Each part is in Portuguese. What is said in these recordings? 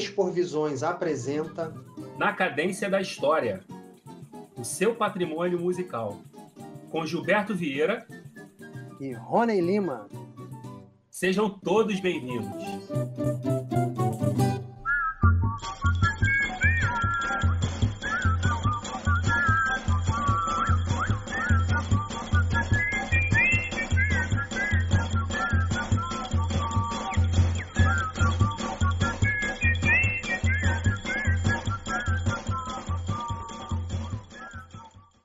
Expor Visões apresenta Na Cadência da História, o seu patrimônio musical, com Gilberto Vieira e Rony Lima. Sejam todos bem-vindos.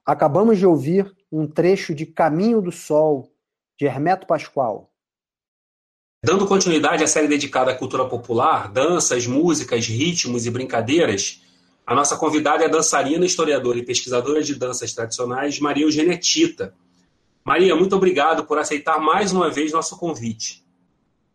Acabamos de ouvir um trecho de Caminho do Sol, de Hermeto Pascoal. Dando continuidade à série dedicada à cultura popular, danças, músicas, ritmos e brincadeiras, a nossa convidada é a dançarina, historiadora e pesquisadora de danças tradicionais, Maria Eugênia Tita. Maria, muito obrigado por aceitar mais uma vez nosso convite.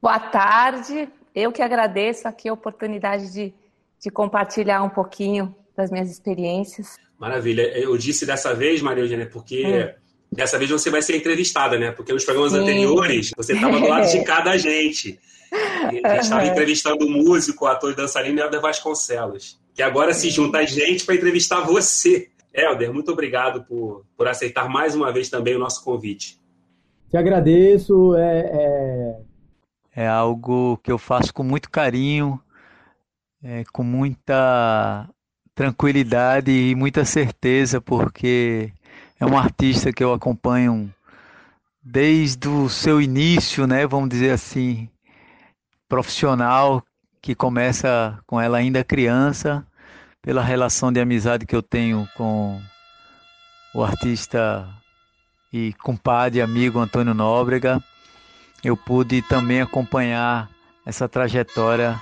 Boa tarde, eu que agradeço aqui a oportunidade de, de compartilhar um pouquinho das minhas experiências. Maravilha. Eu disse dessa vez, Maria Eugênia, porque hum. dessa vez você vai ser entrevistada, né? Porque nos programas Sim. anteriores você estava do lado de cada gente. a gente estava entrevistando o músico, o ator e dançarino Helder Vasconcelos. Que agora se junta a gente para entrevistar você. Helder, muito obrigado por, por aceitar mais uma vez também o nosso convite. Te agradeço. É, é... é algo que eu faço com muito carinho, é, com muita tranquilidade e muita certeza, porque é um artista que eu acompanho desde o seu início, né, vamos dizer assim, profissional, que começa com ela ainda criança, pela relação de amizade que eu tenho com o artista e compadre, amigo Antônio Nóbrega, eu pude também acompanhar essa trajetória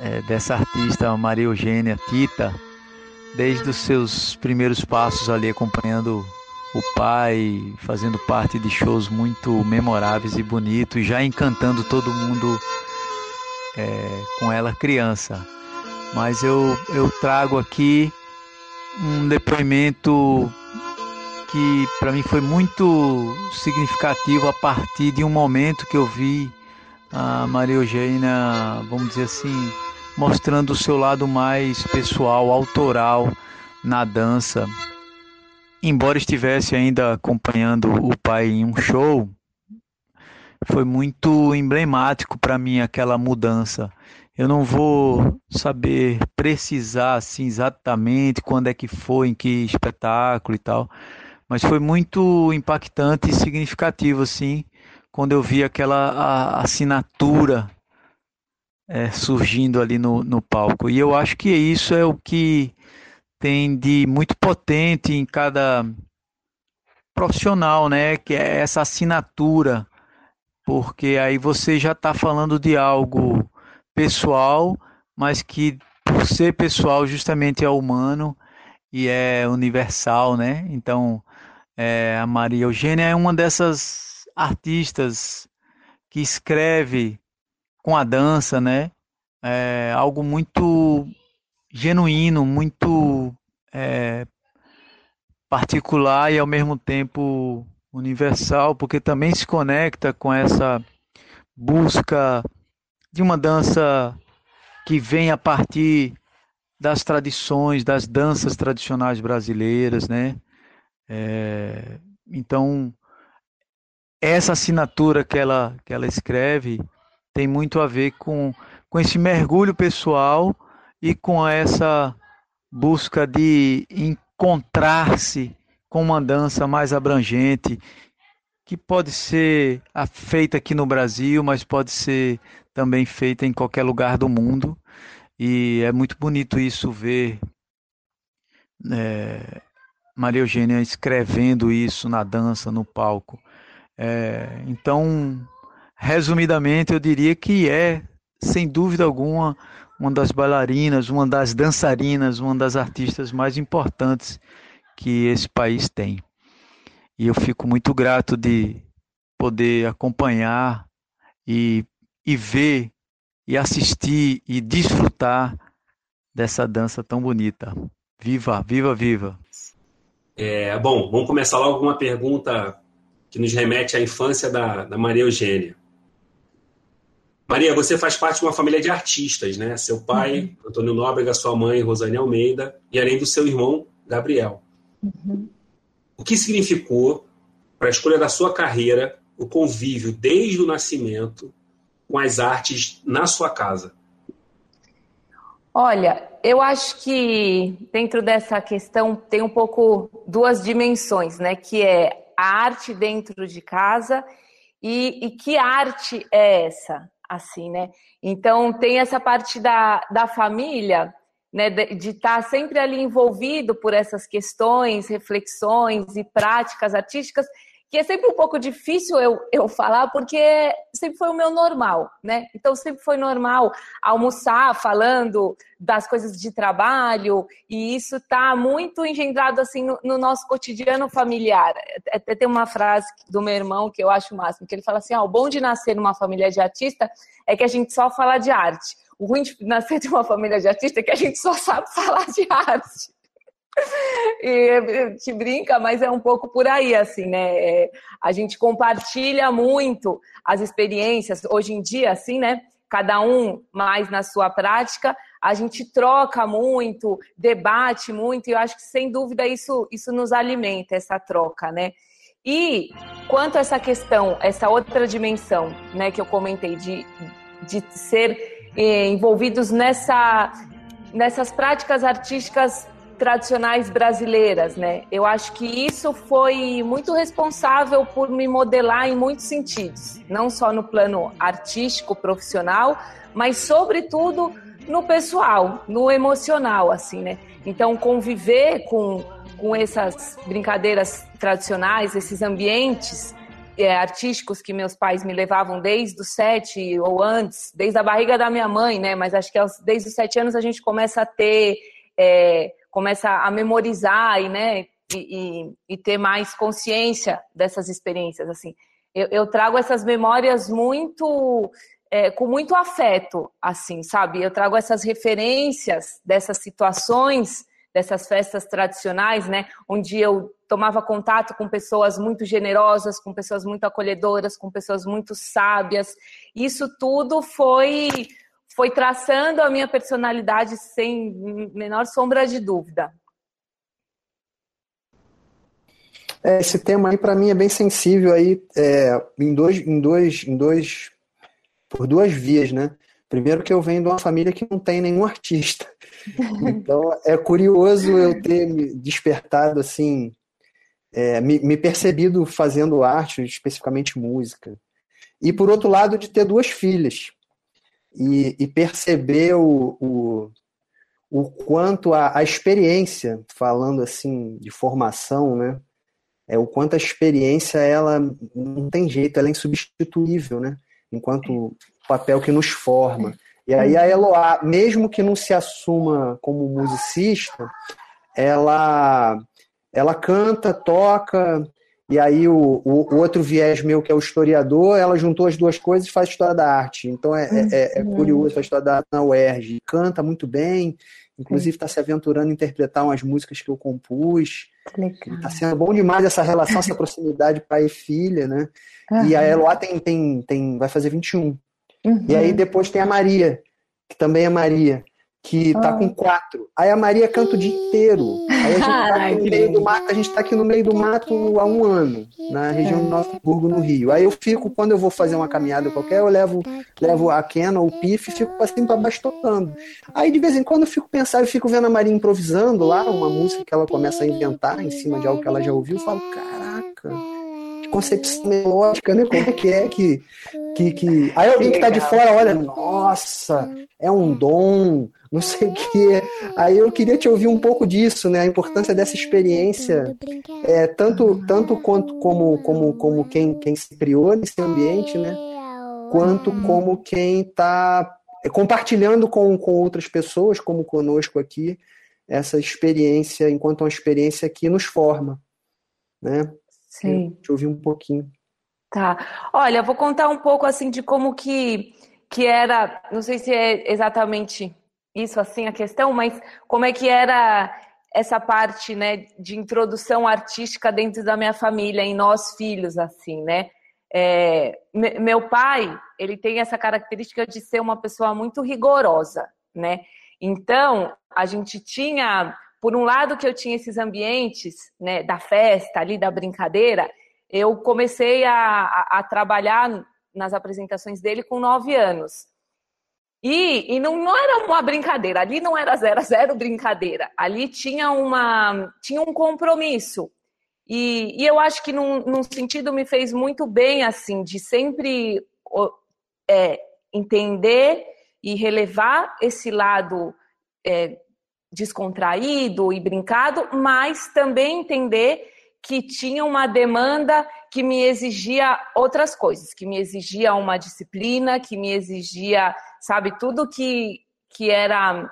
é, dessa artista Maria Eugênia Tita, desde os seus primeiros passos ali acompanhando o pai, fazendo parte de shows muito memoráveis e bonitos, já encantando todo mundo é, com ela criança. Mas eu, eu trago aqui um depoimento que para mim foi muito significativo a partir de um momento que eu vi a Maria Eugênia, vamos dizer assim, mostrando o seu lado mais pessoal, autoral na dança. Embora estivesse ainda acompanhando o pai em um show, foi muito emblemático para mim aquela mudança. Eu não vou saber precisar assim exatamente quando é que foi, em que espetáculo e tal, mas foi muito impactante e significativo assim, quando eu vi aquela assinatura é, surgindo ali no, no palco. E eu acho que isso é o que tem de muito potente em cada profissional, né? Que é essa assinatura, porque aí você já está falando de algo pessoal, mas que por ser pessoal justamente é humano e é universal, né? Então, é, a Maria Eugênia é uma dessas artistas que escreve com a dança, né? É algo muito genuíno, muito é, particular e ao mesmo tempo universal, porque também se conecta com essa busca de uma dança que vem a partir das tradições, das danças tradicionais brasileiras, né? É, então, essa assinatura que ela, que ela escreve tem muito a ver com, com esse mergulho pessoal e com essa busca de encontrar-se com uma dança mais abrangente, que pode ser feita aqui no Brasil, mas pode ser também feita em qualquer lugar do mundo. E é muito bonito isso ver é, Maria Eugênia escrevendo isso na dança, no palco. É, então, Resumidamente, eu diria que é, sem dúvida alguma, uma das bailarinas, uma das dançarinas, uma das artistas mais importantes que esse país tem. E eu fico muito grato de poder acompanhar e, e ver e assistir e desfrutar dessa dança tão bonita. Viva, viva, viva! É, bom, vamos começar logo com uma pergunta que nos remete à infância da, da Maria Eugênia. Maria, você faz parte de uma família de artistas, né? Seu pai, uhum. Antônio Nóbrega, sua mãe, Rosane Almeida, e além do seu irmão, Gabriel. Uhum. O que significou para a escolha da sua carreira o convívio desde o nascimento com as artes na sua casa? Olha, eu acho que dentro dessa questão tem um pouco duas dimensões, né? Que é a arte dentro de casa e, e que arte é essa? Assim, né? Então tem essa parte da, da família, né, de estar tá sempre ali envolvido por essas questões, reflexões e práticas artísticas que é sempre um pouco difícil eu, eu falar, porque sempre foi o meu normal, né? Então sempre foi normal almoçar falando das coisas de trabalho, e isso está muito engendrado assim no, no, nosso cotidiano familiar. Até tem uma frase do meu irmão que eu acho o máximo, que ele fala assim: ah, o bom de nascer numa família de artista é que a gente só fala de arte. O ruim de nascer de uma família de artista é que a gente só sabe falar de arte. E te brinca, mas é um pouco por aí, assim, né? É, a gente compartilha muito as experiências, hoje em dia, assim, né? Cada um mais na sua prática, a gente troca muito, debate muito, e eu acho que sem dúvida isso, isso nos alimenta, essa troca, né? E quanto a essa questão, essa outra dimensão, né, que eu comentei, de, de ser eh, envolvidos nessa, nessas práticas artísticas tradicionais brasileiras, né? Eu acho que isso foi muito responsável por me modelar em muitos sentidos, não só no plano artístico, profissional, mas sobretudo no pessoal, no emocional, assim, né? Então, conviver com, com essas brincadeiras tradicionais, esses ambientes é, artísticos que meus pais me levavam desde os sete ou antes, desde a barriga da minha mãe, né? Mas acho que aos, desde os sete anos a gente começa a ter é, começa a memorizar e, né, e, e, e ter mais consciência dessas experiências. Assim, eu, eu trago essas memórias muito é, com muito afeto, assim, sabe? Eu trago essas referências dessas situações, dessas festas tradicionais, né? Onde eu tomava contato com pessoas muito generosas, com pessoas muito acolhedoras, com pessoas muito sábias. Isso tudo foi foi traçando a minha personalidade sem menor sombra de dúvida. É, esse tema aí para mim é bem sensível aí é, em dois, em dois, em dois, por duas vias, né? Primeiro que eu venho de uma família que não tem nenhum artista, então é curioso eu ter me despertado assim, é, me, me percebido fazendo arte, especificamente música. E por outro lado de ter duas filhas e, e perceber o, o, o quanto a, a, experiência, falando assim de formação, né? É o quanto a experiência ela não tem jeito, ela é insubstituível, né? Enquanto papel que nos forma. E aí a Eloá, mesmo que não se assuma como musicista, ela ela canta, toca, e aí o, o, outro viés meu, que é o historiador, ela juntou as duas coisas e faz história da arte. Então é, é, é, é uhum. curioso a história da arte na UERJ. Canta muito bem, inclusive está se aventurando a interpretar umas músicas que eu compus. Está sendo bom demais essa relação, essa proximidade pai e filha, né? Uhum. E a Eloá tem, tem, tem, vai fazer 21. Uhum. E aí depois tem a Maria, que também é Maria que tá com quatro. Aí a Maria canta o dia inteiro. Aí a gente tá aqui no meio do mato, a gente tá aqui no meio do mato há um ano, na região do Novo Hamburgo, no Rio. Aí eu fico, quando eu vou fazer uma caminhada qualquer, eu levo, levo a Kena, o Pif, e fico assim pra baixo tocando. Aí de vez em quando eu fico pensando, eu fico vendo a Maria improvisando lá, uma música que ela começa a inventar em cima de algo que ela já ouviu, eu falo, caraca concepção melódica, né? Como é que é que, que, que... Aí alguém que tá de fora olha, nossa, é um dom, não sei o quê. Aí eu queria te ouvir um pouco disso, né? A importância dessa experiência, é, tanto, tanto quanto como, como, como quem, quem se criou nesse ambiente, né? Quanto como quem está compartilhando com, com outras pessoas, como conosco aqui, essa experiência, enquanto uma experiência que nos forma, né? Sim. Te ouvir um pouquinho. Tá. Olha, vou contar um pouco assim de como que, que era, não sei se é exatamente isso assim a questão, mas como é que era essa parte, né, de introdução artística dentro da minha família, em nós filhos, assim, né? É, meu pai, ele tem essa característica de ser uma pessoa muito rigorosa, né? Então, a gente tinha, por um lado que eu tinha esses ambientes, né, da festa ali, da brincadeira, eu comecei a, a, a trabalhar nas apresentações dele com nove anos. E, e não, não, era uma brincadeira, ali não era zero, zero brincadeira. Ali tinha, uma, tinha um compromisso. E, e eu acho que num, num, sentido me fez muito bem, assim, de sempre é, entender e relevar esse lado é, descontraído e brincado, mas também entender que tinha uma demanda que me exigia outras coisas, que me exigia uma disciplina, que me exigia, sabe, tudo que, que era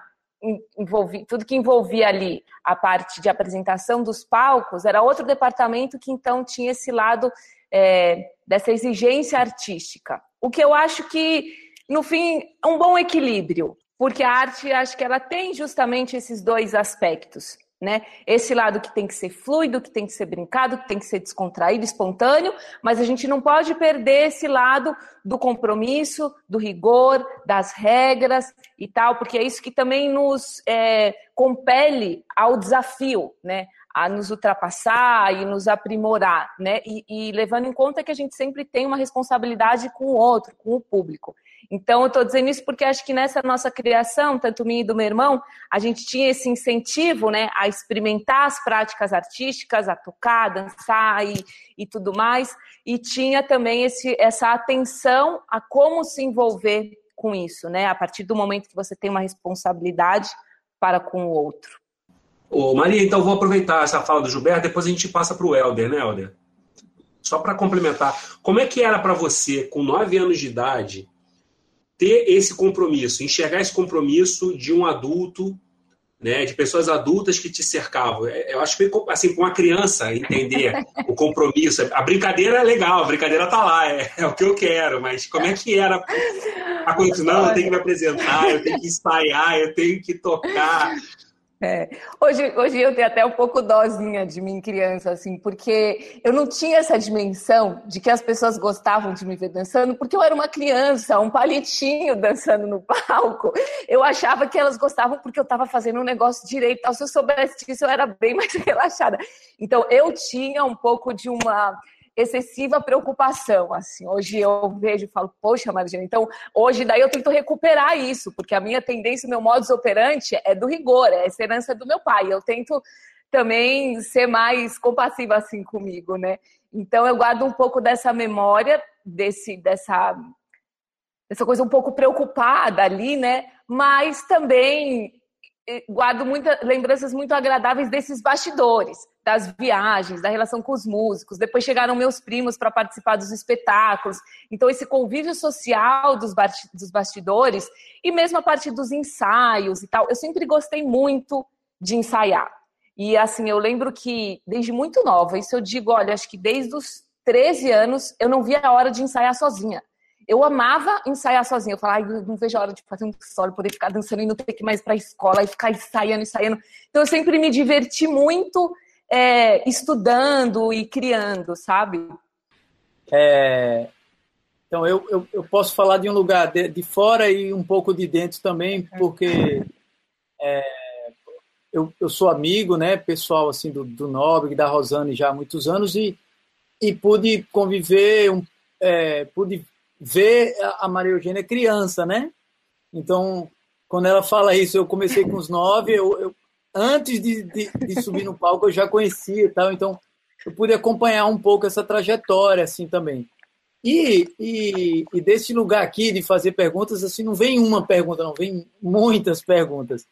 envolvi, tudo que envolvia ali a parte de apresentação dos palcos era outro departamento que então tinha esse lado é, dessa exigência artística. O que eu acho que, no fim, é um bom equilíbrio, porque a arte, acho que ela tem justamente esses dois aspectos né? Esse lado que tem que ser fluido, que tem que ser brincado, que tem que ser descontraído, espontâneo, mas a gente não pode perder esse lado do compromisso, do rigor, das regras e tal, porque é isso que também nos é, compele ao desafio, né? A nos ultrapassar e nos aprimorar, né? E, e levando em conta que a gente sempre tem uma responsabilidade com o outro, com o público. Então, eu estou dizendo isso porque acho que nessa nossa criação, tanto minha e do meu irmão, a gente tinha esse incentivo né, a experimentar as práticas artísticas, a tocar, dançar e, e tudo mais, e tinha também esse, essa atenção a como se envolver com isso, né? A partir do momento que você tem uma responsabilidade para com o outro. Ô, Maria, então vou aproveitar essa fala do Gilberto, depois a gente passa para o Helder, né, Helder? Só para complementar, como é que era para você, com nove anos de idade, ter esse compromisso, enxergar esse compromisso de um adulto, né, de pessoas adultas que te cercavam. É, eu acho que assim, com a criança entender o compromisso, a brincadeira é legal, a brincadeira tá lá, é, é o que eu quero, mas como é que era a coisa? Não, eu tenho que me apresentar, eu tenho que ensaiar, eu tenho que tocar. É. Hoje, hoje eu tenho até um pouco dozinha de mim criança, assim, porque eu não tinha essa dimensão de que as pessoas gostavam de me ver dançando, porque eu era uma criança, um palitinho dançando no palco. Eu achava que elas gostavam porque eu estava fazendo um negócio direito. Se eu soubesse disso, eu era bem mais relaxada. Então, eu tinha um pouco de uma excessiva preocupação, assim. Hoje eu vejo e falo, poxa, Margina, então hoje daí eu tento recuperar isso, porque a minha tendência, o meu modus operandi é do rigor, é essa herança do meu pai. Eu tento também ser mais compassiva assim comigo, né? Então eu guardo um pouco dessa memória, desse, dessa, dessa coisa um pouco preocupada ali, né? Mas também guardo muitas lembranças muito agradáveis desses bastidores, das viagens, da relação com os músicos. Depois chegaram meus primos para participar dos espetáculos. Então, esse convívio social dos, dos bastidores e mesmo a parte dos ensaios e tal. Eu sempre gostei muito de ensaiar. E assim, eu lembro que desde muito nova, isso eu digo, olha, acho que desde os 13 anos eu não via a hora de ensaiar sozinha. Eu amava ensaiar sozinha. Eu falava, não vejo a hora de fazer um solo, poder ficar dançando e não ter que ir mais para a escola e ficar ensaiando, ensaiando. Então eu sempre me diverti muito é, estudando e criando, sabe? É, então eu, eu, eu, posso falar de um lugar de, de, fora e um pouco de dentro também, porque é, eu, eu sou amigo, né, pessoal assim do, do Nobre, da Rosane já há muitos anos e, e pude conviver, um, é, pude ver a Maria Eugênia criança, né? Então, quando ela fala isso, eu comecei com os nove, eu, eu antes de, de, de, subir no palco eu já conhecia e tal, então eu pude acompanhar um pouco essa trajetória assim também. E, e, e, desse lugar aqui de fazer perguntas, assim, não vem uma pergunta, não, vem muitas perguntas.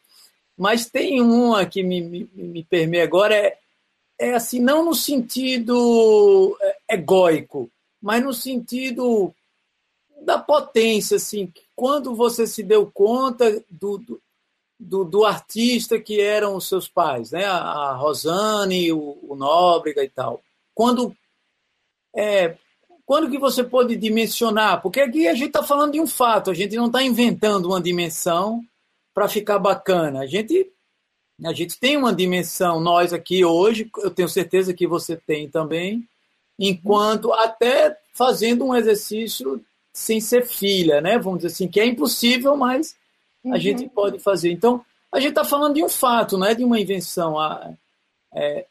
Mas tem uma que me, me, me permeia agora, é, é assim, não no sentido é, egóico, mas no sentido da potência, assim, quando você se deu conta do, do, do artista que eram os seus pais, né? A Rosane, o, o Nóbrega e tal. Quando é, quando que você pode dimensionar? Porque aqui a gente está falando de um fato, a gente não está inventando uma dimensão para ficar bacana. A gente, a gente tem uma dimensão, nós aqui hoje, eu tenho certeza que você tem também, enquanto até fazendo um exercício sem ser filha, né? Vamos dizer assim, que é impossível, mas a uhum. gente pode fazer. Então, a gente está falando de um fato, não é de uma invenção. É,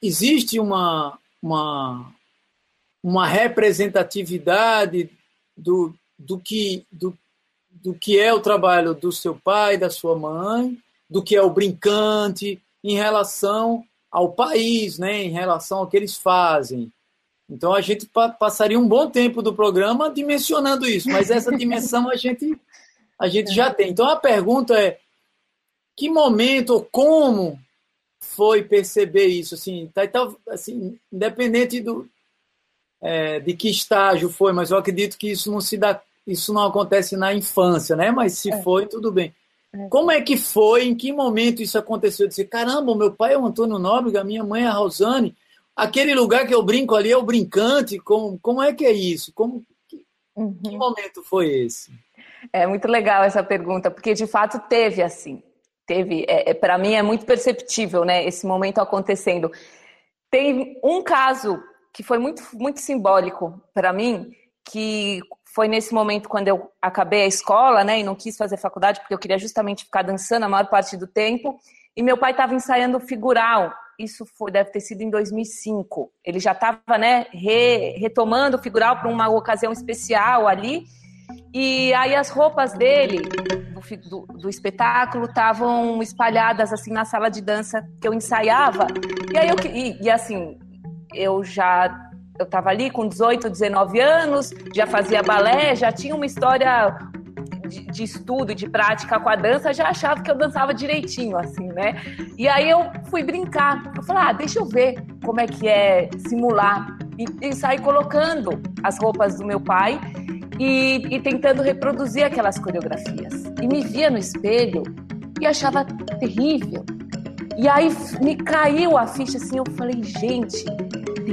existe uma, uma, uma representatividade do, do, que, do, do que é o trabalho do seu pai, da sua mãe, do que é o brincante, em relação ao país, né, em relação ao que eles fazem. Então a gente passaria um bom tempo do programa dimensionando isso, mas essa dimensão a gente, a gente já tem. Então a pergunta é: que momento ou como foi perceber isso? Assim, tá, tá, assim independente do, é, de que estágio foi, mas eu acredito que isso não se dá, isso não acontece na infância, né? Mas se é. foi, tudo bem. É. Como é que foi? Em que momento isso aconteceu? Dizer, caramba, meu pai é o Antônio Nóbrega, minha mãe é a Rosane. Aquele lugar que eu brinco ali é o brincante. Como, como é que é isso? Como, que, uhum. que momento foi esse? É muito legal essa pergunta, porque de fato teve assim. Teve, é, é para mim é muito perceptível, né, esse momento acontecendo. Tem um caso que foi muito, muito simbólico para mim, que foi nesse momento quando eu acabei a escola, né, e não quis fazer faculdade porque eu queria justamente ficar dançando a maior parte do tempo. E meu pai estava ensaiando figural. Isso foi, deve ter sido em 2005. Ele já estava, né, re, retomando o figural para uma ocasião especial ali. E aí as roupas dele do, do, espetáculo estavam espalhadas assim na sala de dança que eu ensaiava. E aí eu e, e assim eu já eu estava ali com 18, 19 anos, já fazia balé, já tinha uma história de, de, estudo, de prática com a dança, já achava que eu dançava direitinho, assim, né? E aí eu fui brincar. Eu falei, ah, deixa eu ver como é que é simular. E, e saí colocando as roupas do meu pai e, e tentando reproduzir aquelas coreografias. E me via no espelho e achava terrível. E aí me caiu a ficha assim, eu falei, gente,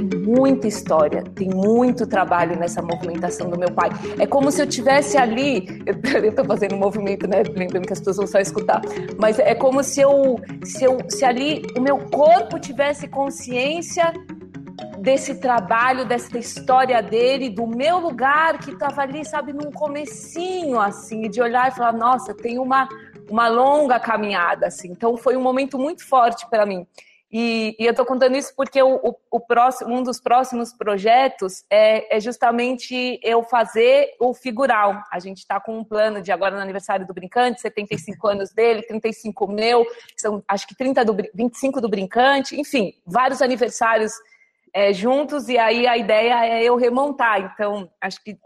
tem muita história, tem muito trabalho nessa movimentação do meu pai. É como se eu tivesse ali, eu estou fazendo um movimento, né? Lembrando que as pessoas vão só escutar, mas é como se eu, se eu, se ali o meu corpo tivesse consciência desse trabalho, dessa história dele, do meu lugar que estava ali, sabe, num comecinho, assim, de olhar e falar, nossa, tem uma, uma longa caminhada, assim. Então foi um momento muito forte para mim. E, e eu estou contando isso porque o, o, o, próximo, um dos próximos projetos é, é, justamente eu fazer o figural. A gente está com um plano de agora no aniversário do Brincante, 75 anos dele, 35 meu, são acho que 30 do, 25 do Brincante, enfim, vários aniversários é, juntos, e aí a ideia é eu remontar. Então, acho que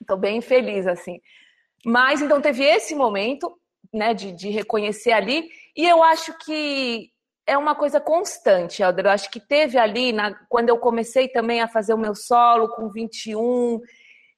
estou bem feliz, assim. Mas então teve esse momento né, de, de reconhecer ali, e eu acho que é uma coisa constante, Helder. Eu acho que teve ali, na, quando eu comecei também a fazer o meu solo com 21,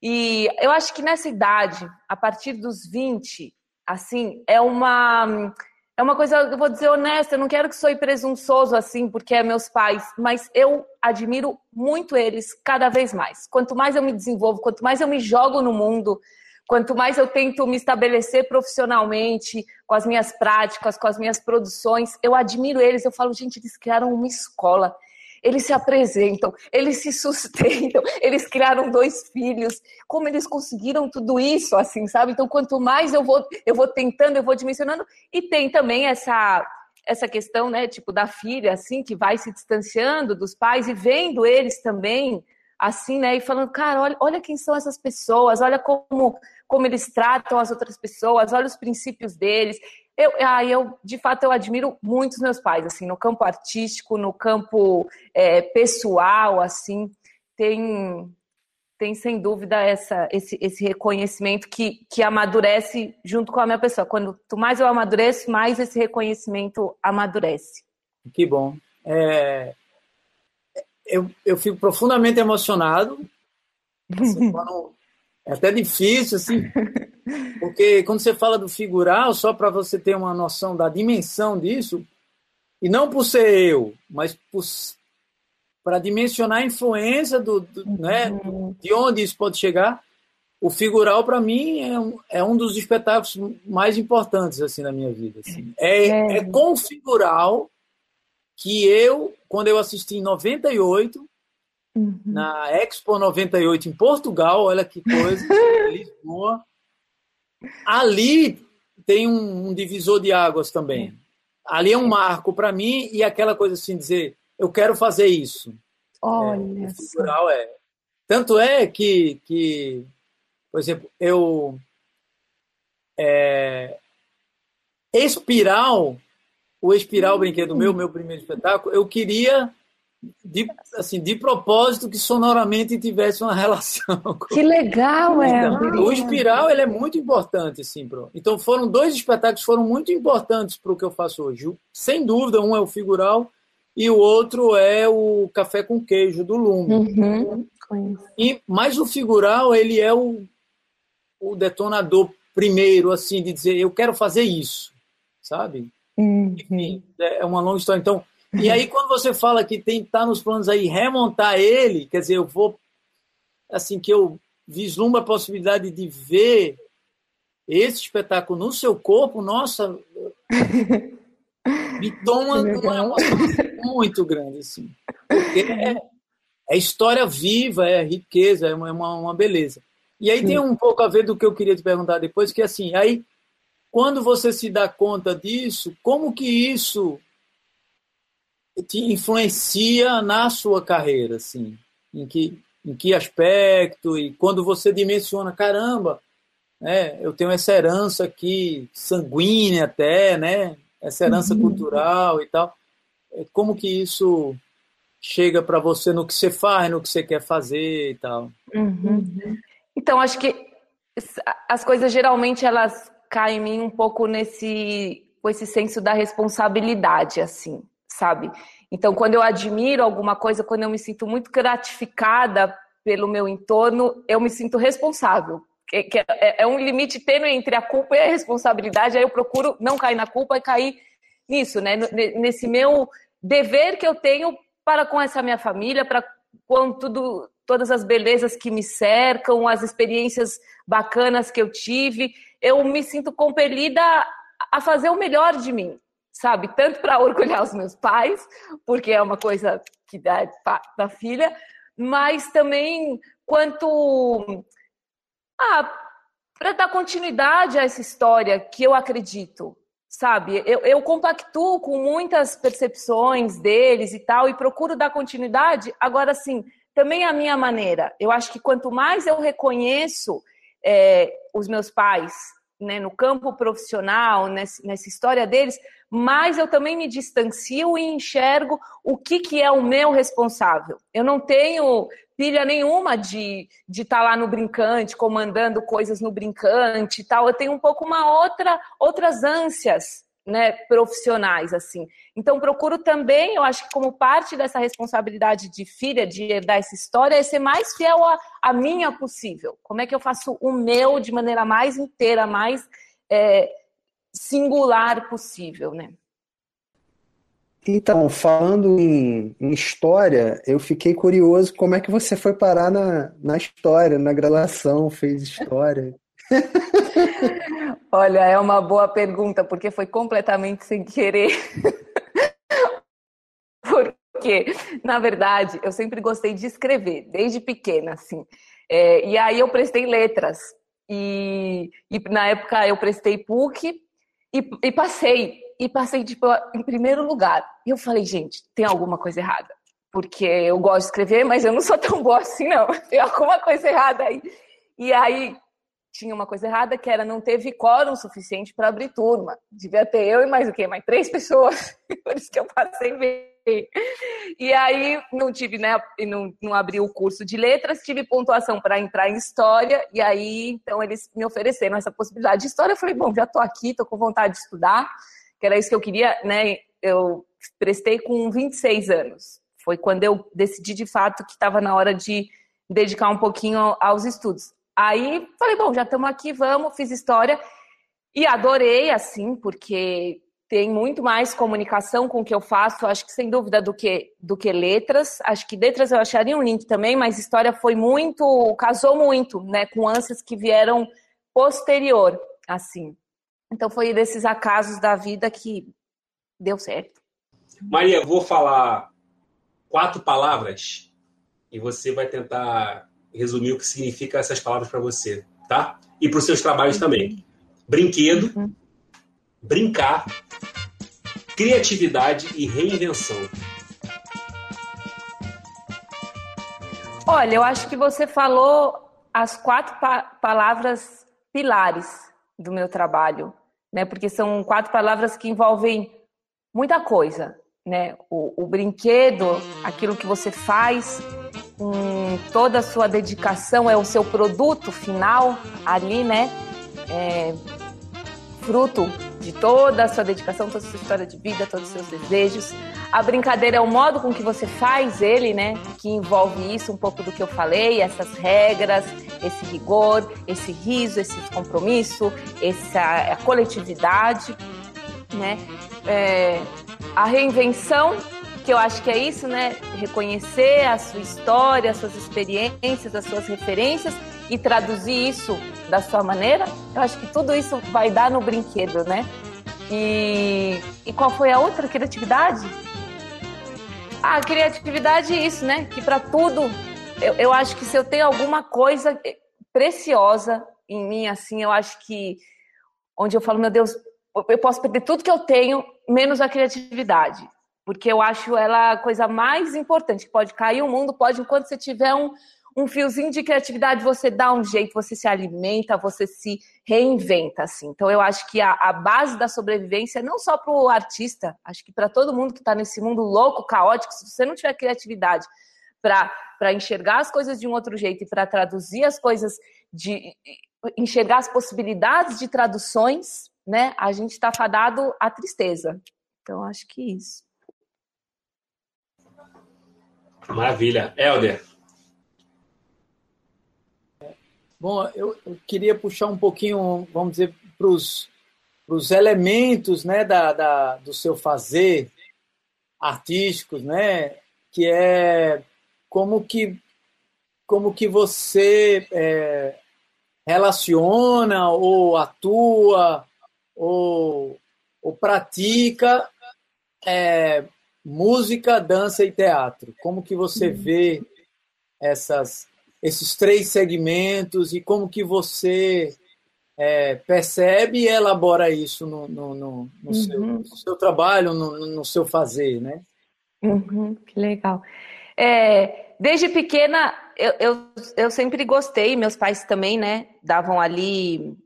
e eu acho que nessa idade, a partir dos 20, assim, é uma. É uma coisa, eu vou dizer honesta, eu não quero que sou presunçoso assim, porque é meus pais, mas eu admiro muito eles cada vez mais. Quanto mais eu me desenvolvo, quanto mais eu me jogo no mundo, Quanto mais eu tento me estabelecer profissionalmente, com as minhas práticas, com as minhas produções, eu admiro eles. Eu falo, gente, eles criaram uma escola. Eles se apresentam, eles se sustentam, eles criaram dois filhos. Como eles conseguiram tudo isso, assim, sabe? Então, quanto mais eu vou, eu vou tentando, eu vou dimensionando. E tem também essa essa questão, né, tipo da filha, assim, que vai se distanciando dos pais e vendo eles também assim, né, e falando, cara, olha, olha quem são essas pessoas, olha como como eles tratam as outras pessoas, olha os princípios deles. Eu, ah, eu, de fato, eu admiro muito os meus pais, assim, no campo artístico, no campo é, pessoal, assim, tem, tem sem dúvida essa, esse, esse reconhecimento que, que amadurece junto com a minha pessoa. Quanto mais eu amadureço, mais esse reconhecimento amadurece. Que bom. É, eu, eu fico profundamente emocionado. Assim, quando, é até difícil, assim, porque quando você fala do figural, só para você ter uma noção da dimensão disso, e não por ser eu, mas para dimensionar a influência do, do né, uhum. de onde isso pode chegar, o figural para mim é um, é um dos espetáculos mais importantes assim na minha vida. Assim. É, é. é com o figural que eu, quando eu assisti em 98, uhum. na Expo 98 em Portugal, olha que coisa, Lisboa. Ali tem um, um, divisor de águas também. Ali é um marco para mim e aquela coisa assim, dizer, eu quero fazer isso. Olha. É, é. Tanto é que, que por exemplo, eu. É, espiral, o Espiral, brinquedo meu, meu primeiro espetáculo, eu queria de, assim, de propósito que sonoramente tivesse uma relação. Com... Que legal, é. Então, o espiral ele é muito importante, assim, pro. Então foram dois espetáculos foram muito importantes para o que eu faço hoje. Sem dúvida, um é o figural e o outro é o café com queijo do Lume. Uhum. E mas o figural ele é o, o detonador primeiro, assim, de dizer eu quero fazer isso, sabe? Uhum. Enfim, é uma longa história. Então e aí, quando você fala que tem tá nos planos aí remontar ele, quer dizer, eu vou assim que eu vislumbro a possibilidade de ver esse espetáculo no seu corpo, nossa, me toma uma emoção muito grande, assim. Porque é, é história viva, é riqueza, é uma, uma beleza. E aí Sim. tem um pouco a ver do que eu queria te perguntar depois, que assim, aí quando você se dá conta disso, como que isso te influencia na sua carreira, assim? Em que, em que aspecto? E quando você dimensiona, caramba, né, eu tenho essa herança aqui, sanguínea até, né? Essa herança uhum. cultural e tal. É, como que isso chega para você no que você faz, no que você quer fazer e tal? Uhum. Então, acho que as coisas geralmente elas caem em mim um pouco nesse com esse senso da responsabilidade, assim sabe? Então, quando eu admiro alguma coisa, quando eu me sinto muito gratificada pelo meu entorno, eu me sinto responsável. Que, que é, é, um limite tênue entre a culpa e a responsabilidade. Aí eu procuro não cair na culpa e cair nisso, né? Nesse meu dever que eu tenho para com essa minha família, para com tudo, todas as belezas que me cercam, as experiências bacanas que eu tive, eu me sinto compelida a fazer o melhor de mim, sabe? Tanto para orgulhar os meus pais, porque é uma coisa que dá da filha, mas também quanto ah, para dar continuidade a essa história que eu acredito, sabe? Eu, eu compactuo com muitas percepções deles e tal, e procuro dar continuidade. Agora, sim, também a minha maneira. Eu acho que quanto mais eu reconheço é, os meus pais né, no campo profissional, nessa, nessa história deles, mas eu também me distancio e enxergo o que, que é o meu responsável. Eu não tenho pilha nenhuma de estar de tá lá no brincante, comandando coisas no brincante e tal. Eu tenho um pouco uma outra, outras ânsias né, profissionais, assim. Então, procuro também, eu acho que como parte dessa responsabilidade de filha, de herdar essa história, é ser mais fiel a minha possível. Como é que eu faço o meu de maneira mais inteira, mais é, singular possível, né? Então, falando em, em, história, eu fiquei curioso como é que você foi parar na, na história, na graduação, fez história. Olha, é uma boa pergunta, porque foi completamente sem querer. porque, na verdade, eu sempre gostei de escrever, desde pequena, assim. É, e aí eu prestei letras. E, e, na época eu prestei PUC e, e passei. E passei, tipo, em primeiro lugar. E eu falei, gente, tem alguma coisa errada. Porque eu gosto de escrever, mas eu não sou tão boa assim, não. Tem alguma coisa errada aí. E aí, tinha uma coisa errada, que era não teve quórum suficiente para abrir turma. Devia ter eu e mais o quê? Mais três pessoas. Por isso que eu passei bem. E aí não tive, né? Não, não abri o curso de letras, tive pontuação para entrar em história, e aí então eles me ofereceram essa possibilidade de história. Eu falei, bom, já estou aqui, estou com vontade de estudar, que era isso que eu queria, né? Eu prestei com 26 anos. Foi quando eu decidi de fato que estava na hora de dedicar um pouquinho aos estudos. Aí falei, bom, já estamos aqui, vamos, fiz história e adorei, assim, porque tem muito mais comunicação com o que eu faço, acho que sem dúvida, do que, do que letras. Acho que letras eu acharia um link também, mas história foi muito, casou muito, né, com ânsias que vieram posterior, assim. Então foi desses acasos da vida que deu certo. Maria, vou falar quatro palavras e você vai tentar resumir o que significa essas palavras para você, tá? E para os seus trabalhos também. Brinquedo, uhum. brincar, criatividade e reinvenção. Olha, eu acho que você falou as quatro pa palavras pilares do meu trabalho, né? Porque são quatro palavras que envolvem muita coisa, né? O, o brinquedo, aquilo que você faz com toda a sua dedicação, é o seu produto final ali, né? É, fruto de toda a sua dedicação, toda a sua história de vida, todos os seus desejos. A brincadeira é o modo com que você faz ele, né? Que envolve isso, um pouco do que eu falei, essas regras, esse rigor, esse riso, esse compromisso, essa coletividade, né? É, a reinvenção, que eu acho que é isso, né? Reconhecer a sua história, as suas experiências, as suas referências e traduzir isso da sua maneira. Eu acho que tudo isso vai dar no brinquedo, né? E, e qual foi a outra criatividade? Ah, criatividade é isso, né? Que para tudo, eu, eu acho que se eu tenho alguma coisa preciosa em mim, assim, eu acho que onde eu falo, meu Deus, eu posso perder tudo que eu tenho, menos a criatividade. Porque eu acho ela a coisa mais importante. Pode cair o mundo, pode, enquanto você tiver um, um fiozinho de criatividade, você dá um jeito, você se alimenta, você se reinventa, assim. Então, eu acho que a, a base da sobrevivência, não só para o artista, acho que para todo mundo que está nesse mundo louco, caótico, se você não tiver criatividade para enxergar as coisas de um outro jeito e para traduzir as coisas, de enxergar as possibilidades de traduções, né, a gente está fadado à tristeza. Então, acho que isso. Maravilha. Helder. Bom, eu, eu queria puxar um pouquinho, vamos dizer, para os elementos né, da, da, do seu fazer artísticos, né, que é como que, como que você é, relaciona ou atua ou, ou pratica é, música, dança e teatro. Como que você vê essas, esses três segmentos e como que você é, percebe e elabora isso no, no, no, no, uhum. seu, no seu, trabalho, no, seu fazer, né? Uhum, que legal. É, desde pequena, eu, eu, eu sempre gostei, meus pais também, né, davam ali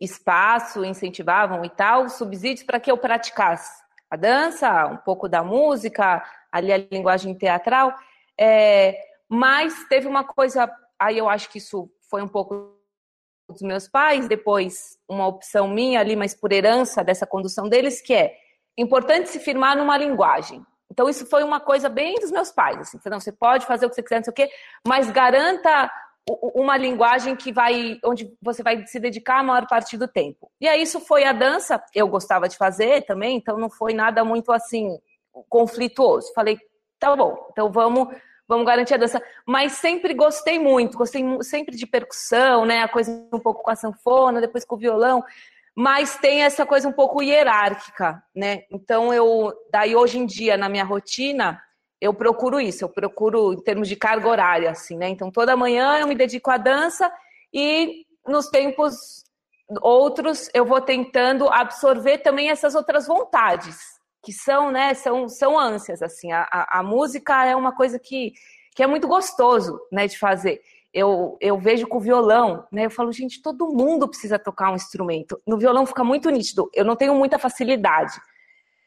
espaço, incentivavam e tal, subsídios para que eu praticasse a dança, um pouco da música, ali a linguagem teatral. É, mas teve uma coisa, aí eu acho que isso foi um pouco dos meus pais, depois uma opção minha ali, mas por herança dessa condução deles, que é importante se firmar numa linguagem. Então, isso foi uma coisa bem dos meus pais. Assim, não, você pode fazer o que você quiser, não sei o quê, mas garanta uma linguagem que vai, onde você vai se dedicar a maior parte do tempo. E aí isso foi a dança, eu gostava de fazer também, então não foi nada muito assim conflituoso. Falei, tá bom, então vamos, vamos garantir a dança. Mas sempre gostei muito, gostei sempre de percussão, né? A coisa um pouco com a sanfona, depois com o violão mas tem essa coisa um pouco hierárquica, né? Então eu, daí hoje em dia na minha rotina, eu procuro isso, eu procuro em termos de carga horária, assim, né? Então toda manhã eu me dedico à dança e nos tempos outros eu vou tentando absorver também essas outras vontades que são, né? São, são ânsias, assim. A, a, a música é uma coisa que, que é muito gostoso, né? De fazer eu, eu vejo com o violão, né? Eu falo, gente, todo mundo precisa tocar um instrumento. No violão fica muito nítido. Eu não tenho muita facilidade.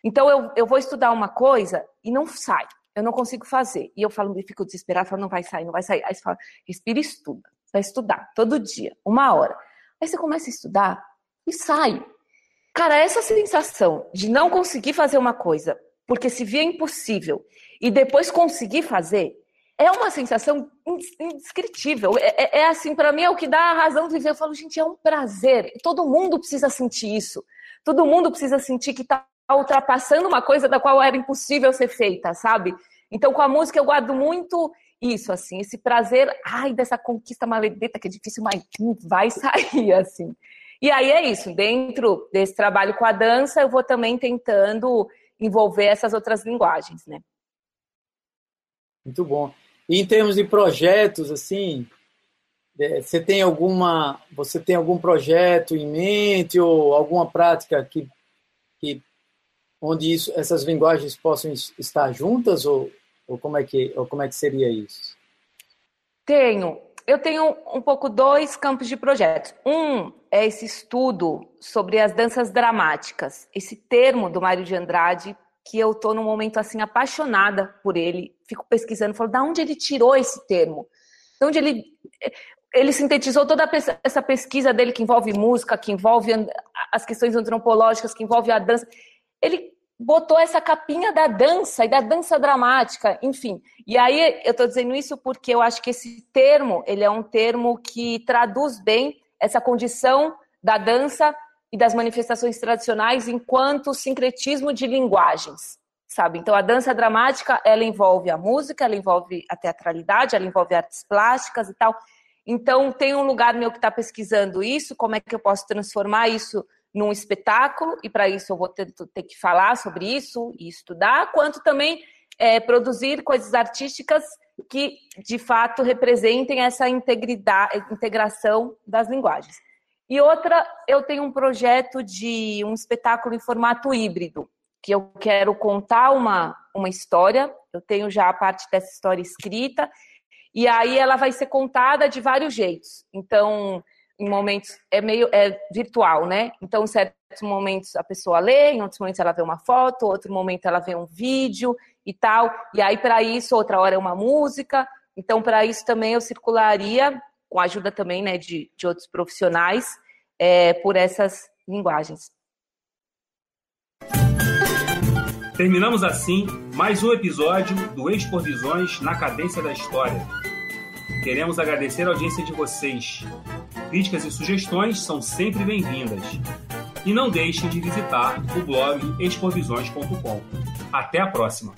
Então eu, eu vou estudar uma coisa e não sai. Eu não consigo fazer. E eu falo, me fico desesperado, falo, não vai sair, não vai sair. Aí você fala, respira e estuda. Vai estudar todo dia, uma hora. Aí você começa a estudar e sai. Cara, essa sensação de não conseguir fazer uma coisa porque se via impossível e depois conseguir fazer, é uma sensação indescritível. É, é, é assim, para mim é o que dá a razão de viver. Eu falo, gente, é um prazer. Todo mundo precisa sentir isso. Todo mundo precisa sentir que está ultrapassando uma coisa da qual era impossível ser feita, sabe? Então, com a música eu guardo muito isso, assim, esse prazer, ai, dessa conquista maledeta que é difícil, mas vai sair, assim. E aí é isso, dentro desse trabalho com a dança, eu vou também tentando envolver essas outras linguagens, né? Muito bom. E em termos de projetos, assim, é, você tem alguma, você tem algum projeto em mente ou alguma prática que, que onde isso, essas linguagens possam estar juntas ou, ou como é que ou como é que seria isso? Tenho. Eu tenho um pouco dois campos de projetos. Um é esse estudo sobre as danças dramáticas, esse termo do Mário de Andrade que eu estou num momento assim apaixonada por ele, fico pesquisando, falo, da onde ele tirou esse termo? De onde ele ele sintetizou toda essa pesquisa dele que envolve música, que envolve as questões antropológicas, que envolve a dança. Ele botou essa capinha da dança e da dança dramática, enfim. E aí eu estou dizendo isso porque eu acho que esse termo ele é um termo que traduz bem essa condição da dança e das manifestações tradicionais enquanto sincretismo de linguagens, sabe? Então a dança dramática, ela envolve a música, ela envolve a teatralidade, ela envolve artes plásticas e tal. Então tem um lugar meu que está pesquisando isso, como é que eu posso transformar isso num espetáculo, e para isso eu vou ter, ter, que falar sobre isso e estudar, quanto também é, produzir coisas artísticas que de fato representem essa integridade, integração das linguagens. E outra, eu tenho um projeto de um espetáculo em formato híbrido, que eu quero contar uma, uma história, eu tenho já a parte dessa história escrita, e aí ela vai ser contada de vários jeitos. Então, em momentos é meio é virtual, né? Então, em certos momentos a pessoa lê, em outros momentos ela vê uma foto, outro momento ela vê um vídeo e tal. E aí para isso outra hora é uma música. Então, para isso também eu circularia com a ajuda também né, de, de outros profissionais, é, por essas linguagens. Terminamos assim mais um episódio do Expor Visões na Cadência da História. Queremos agradecer a audiência de vocês. Críticas e sugestões são sempre bem-vindas. E não deixem de visitar o blog exporvisões.com. Até a próxima!